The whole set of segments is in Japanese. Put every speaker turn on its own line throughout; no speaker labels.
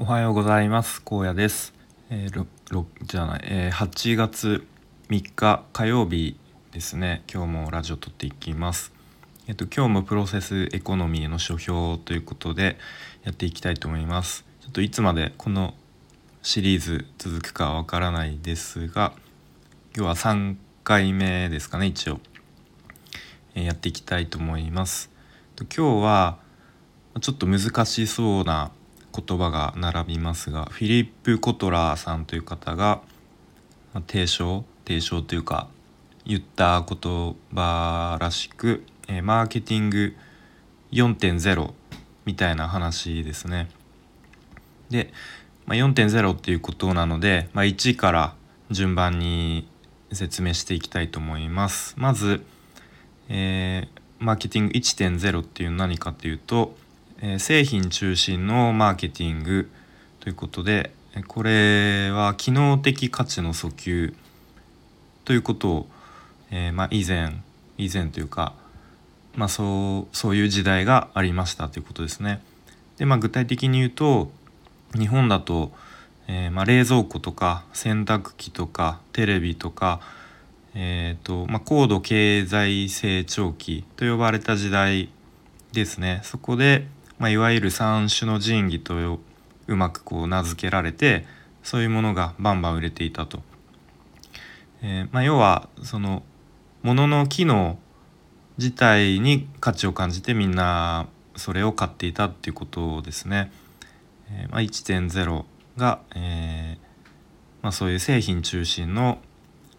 おはようございます。高野です、えー、ろじゃない、えー、8月3日火曜日ですね。今日もラジオ撮っていきます。えっと今日もプロセスエコノミーの書評ということでやっていきたいと思います。ちょっといつまでこのシリーズ続くかわからないですが今日は3回目ですかね一応、えー、やっていきたいと思います。今日はちょっと難しそうな言葉が並びますがフィリップ・コトラーさんという方が提唱提唱というか言った言葉らしく、え、マーケティング4.0みたいな話ですね。で、ま、4.0っていうことなので、まあ、1から順番に説明していきたいと思います。まず、えー、マーケティング1.0っていうのは何かっていうとえ製品中心のマーケティングということでこれは機能的価値の訴求ということを、えー、まあ、以前以前というか、まあ、そうそういう時代がありましたということですね。で、まあ、具体的に言うと日本だと、えー、まあ、冷蔵庫とか洗濯機とかテレビとか、えーとま、高度経済成長期と呼ばれた時代ですね。そこでまあ、いわゆる三種の神器とうまくこう名付けられてそういうものがバンバン売れていたと。えー、まあ、要はそのものの機能自体に価値を感じてみんなそれを買っていたっていうことですね。えー、まあ、1.0が、えー、まあ、そういう製品中心の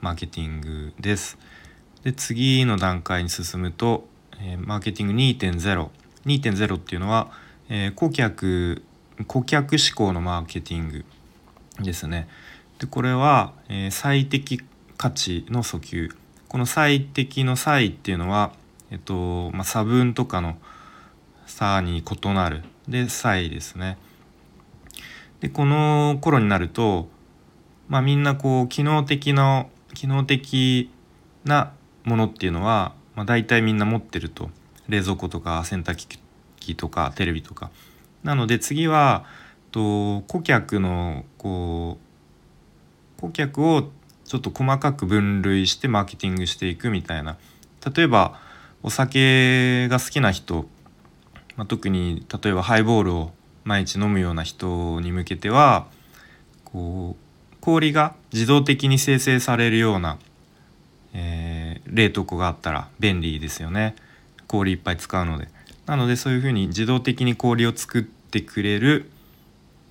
マーケティングです。で次の段階に進むと、えー、マーケティング2.0 2.0っていうのは、えー、顧客顧客志向のマーケティングですね。でこれは、えー、最適価値の訴求この最適の際っていうのは、えっとまあ、差分とかの差に異なるで際ですね。でこの頃になると、まあ、みんなこう機能的な機能的なものっていうのは、まあ、大体みんな持ってると冷蔵庫とか洗濯機とかテレビとかなので次はと顧客のこう顧客をちょっと細かく分類してマーケティングしていくみたいな例えばお酒が好きな人、まあ、特に例えばハイボールを毎日飲むような人に向けてはこう氷が自動的に生成されるような、えー、冷凍庫があったら便利ですよね。氷いっぱい使うので。なのでそういうふうに自動的に氷を作ってくれる、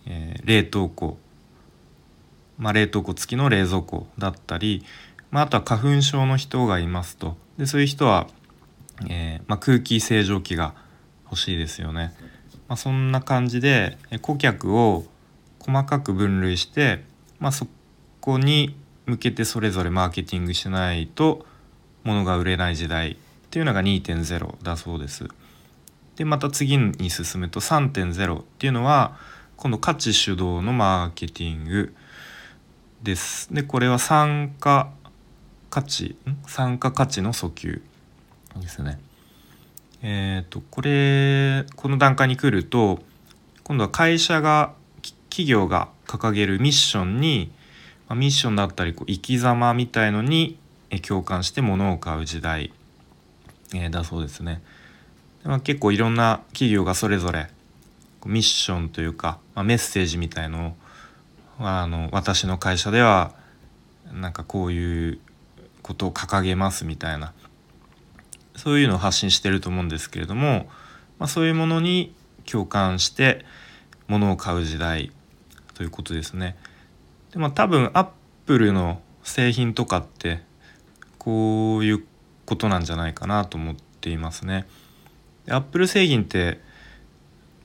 えー、冷凍庫、まあ、冷凍庫付きの冷蔵庫だったり、まあ、あとは花粉症の人がいますと。でそういう人は、えー、まあ、空気清浄機が欲しいですよね。まあ、そんな感じで顧客を細かく分類して、まあ、そこに向けてそれぞれマーケティングしないと物が売れない時代っていうのが2.0だそうです。でまた次に進むと3.0っていうのは今度価値主導のマーケティングです。でこれは参加価値参加価値の訴求ですね。えっ、ー、とこれこの段階に来ると今度は会社が企業が掲げるミッションにミッションだったりこう生き様みたいのに共感して物を買う時代え、だそうですね。まあ、結構いろんな企業がそれぞれミッションというか、まあ、メッセージみたいのをあの私の会社ではなんかこういうことを掲げますみたいなそういうのを発信してると思うんですけれども、まあ、そういうものに共感して物を買う時代ということですね。でまあ、多分アップルの製品とかってこういうことなんじゃないかなと思っていますね。アップル製品って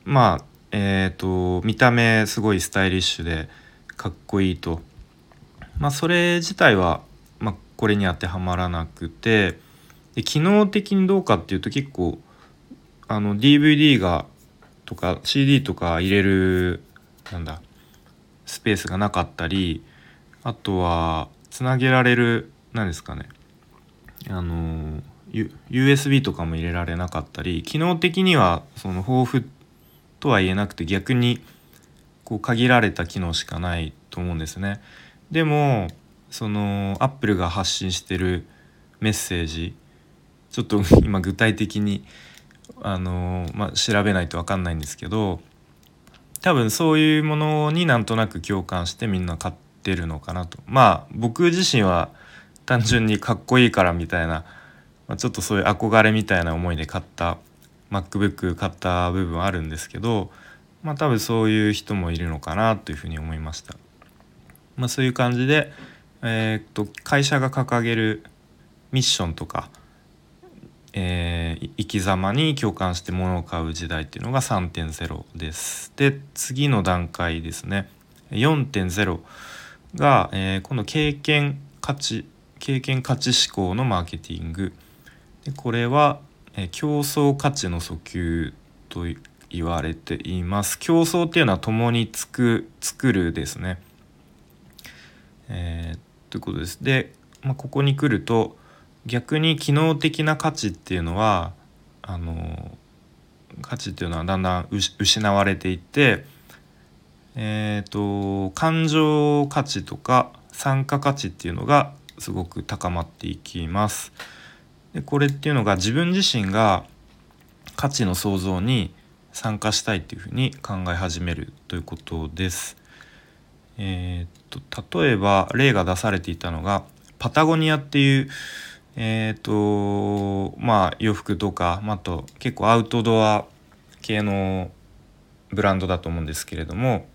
まあえっ、ー、と見た目すごいスタイリッシュでかっこいいとまあそれ自体は、まあ、これに当てはまらなくてで機能的にどうかっていうと結構あの DVD がとか CD とか入れるなんだスペースがなかったりあとはつなげられる何ですかねあの USB とかも入れられなかったり機能的にはその豊富とは言えなくて逆にこう限られた機能しかないと思うんですね。でもそのアップルが発信してるメッセージちょっと 今具体的にあの、まあ、調べないと分かんないんですけど多分そういうものになんとなく共感してみんな買ってるのかなとまあ僕自身は単純にかっこいいからみたいな、まあ、ちょっとそういう憧れみたいな思いで買った MacBook 買った部分あるんですけどまあ多分そういう人もいるのかなというふうに思いました。まあ、そういう感じで、えー、っと会社が掲げるミッションとか、えー、生き様に共感して物を買う時代っていうのが3.0です。で次の段階ですね4.0が、えー、今度経験価値経験価値思考のマーケティング。でこれは、えー、競争価値の訴求と言われています。競争っていうのは共につく作るですね。えー、ということです。で、まあ、ここに来ると逆に機能的な価値っていうのはあの価値っていうのはだんだん失われていってえっ、ー、と感情価値とか参加価値っていうのがすごく高まっていきます。でこれっていうのが自分自身が価値の創造に参加したいっていうふうに考え始めるということです。えー、っと例えば例が出されていたのがパタゴニアっていうえー、っとまあ洋服とか、まあ、と結構アウトドア系のブランドだと思うんですけれども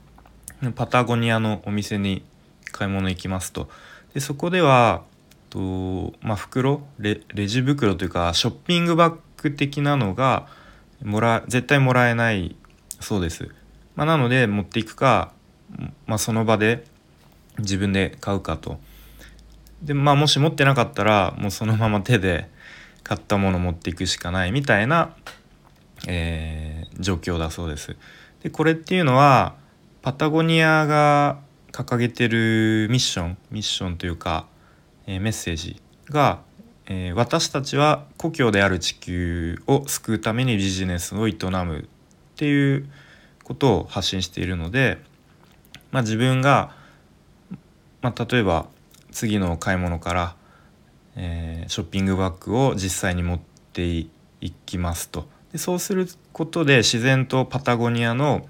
パタゴニアのお店に買い物行きますとでそこではと、まあ、袋レジ袋というかショッピングバッグ的なのがもら絶対もらえないそうです。まあ、なので持っていくか、まあ、その場で自分で買うかと。でまあもし持ってなかったらもうそのまま手で買ったもの持っていくしかないみたいな、えー、状況だそうです。でこれっていうのはパタゴニアが掲げてるミッションミッションというか、えー、メッセージが、えー、私たちは故郷である地球を救うためにビジネスを営むっていうことを発信しているので、まあ、自分が、まあ、例えば次の買い物から、えー、ショッピングバッグを実際に持っていきますと。でそうすることで自然とパタゴニアの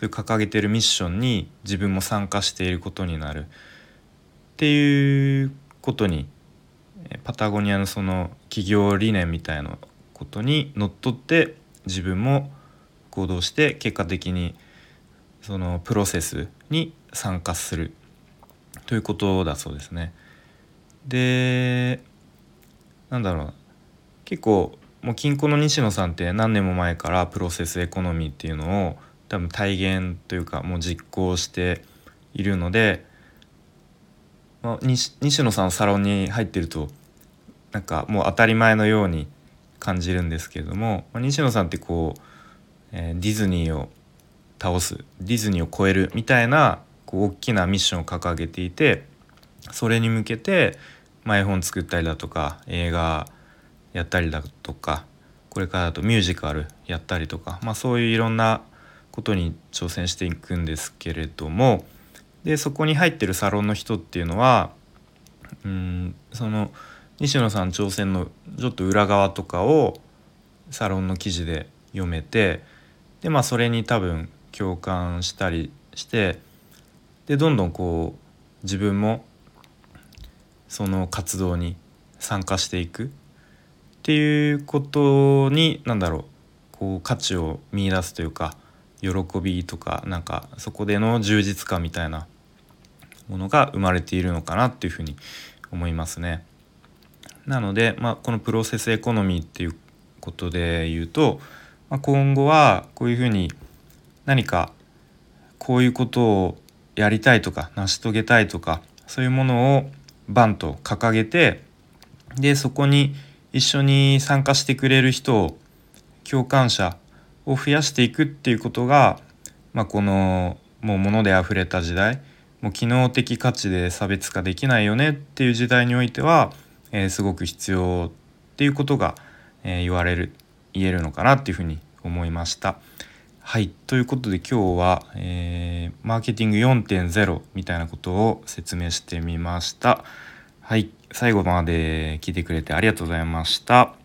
そういう掲げてるミッションに自分も参加していることになるっていうことにパタゴニアのその企業理念みたいなことにのっとって自分も行動して結果的にそのプロセスに参加する。ということだそうですね。でなんだろう結構もう金庫の西野さんって何年も前からプロセスエコノミーっていうのを多分体現というかもう実行しているのでまあ、西野さんのサロンに入ってるとなんかもう当たり前のように感じるんですけれども、まあ、西野さんってこう、えー、ディズニーを倒すディズニーを超えるみたいなこう大きなミッションを掲げていてそれに向けて、まあ、絵本作ったりだとか映画やったりだとかこれからだとミュージカルやったりとか、まあ、そういういろんなことに挑戦していくんですけれどもでそこに入ってるサロンの人っていうのはうんその西野さん挑戦のちょっと裏側とかをサロンの記事で読めてでまあそれに多分共感したりしてでどんどんこう自分もその活動に参加していくっていうことに何だろうこう価値を見いだすというか喜びとかなんかそこでの充実感みたいなものが生まれているのかなっていうふうに思いますね。なので、まあ、このプロセスエコノミーっていうことで言うと、まあ、今後はこういうふうに何かこういうことをやりたいとか成し遂げたいとかそういうものをバンと掲げてでそこに一緒に参加してくれる人を共感者を増やしていくっていうことが、まあ、このもう物であふれた時代もう機能的価値で差別化できないよねっていう時代においては、えー、すごく必要っていうことが、えー、言われる言えるのかなっていうふうに思いました。はいということで今日は、ええー、マーケティング4.0みたいなことを説明してみました。はい、最後まで聞いてくれてありがとうございました。